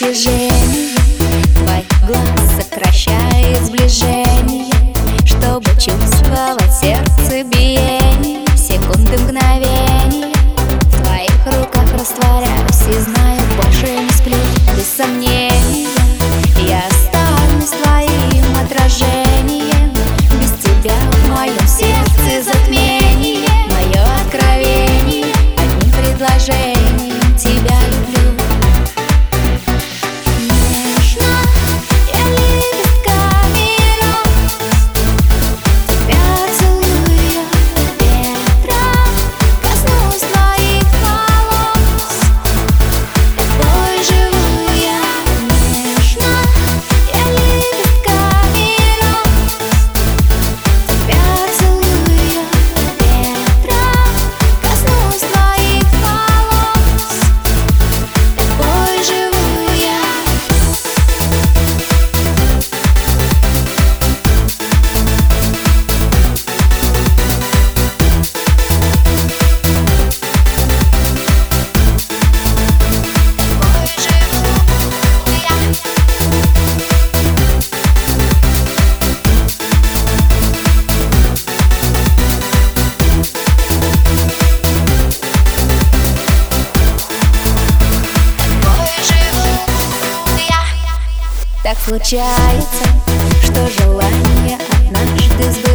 движение Твой глаз сокращает сближение Чтобы чувствовать сердце биение Так случается, что желание однажды сдается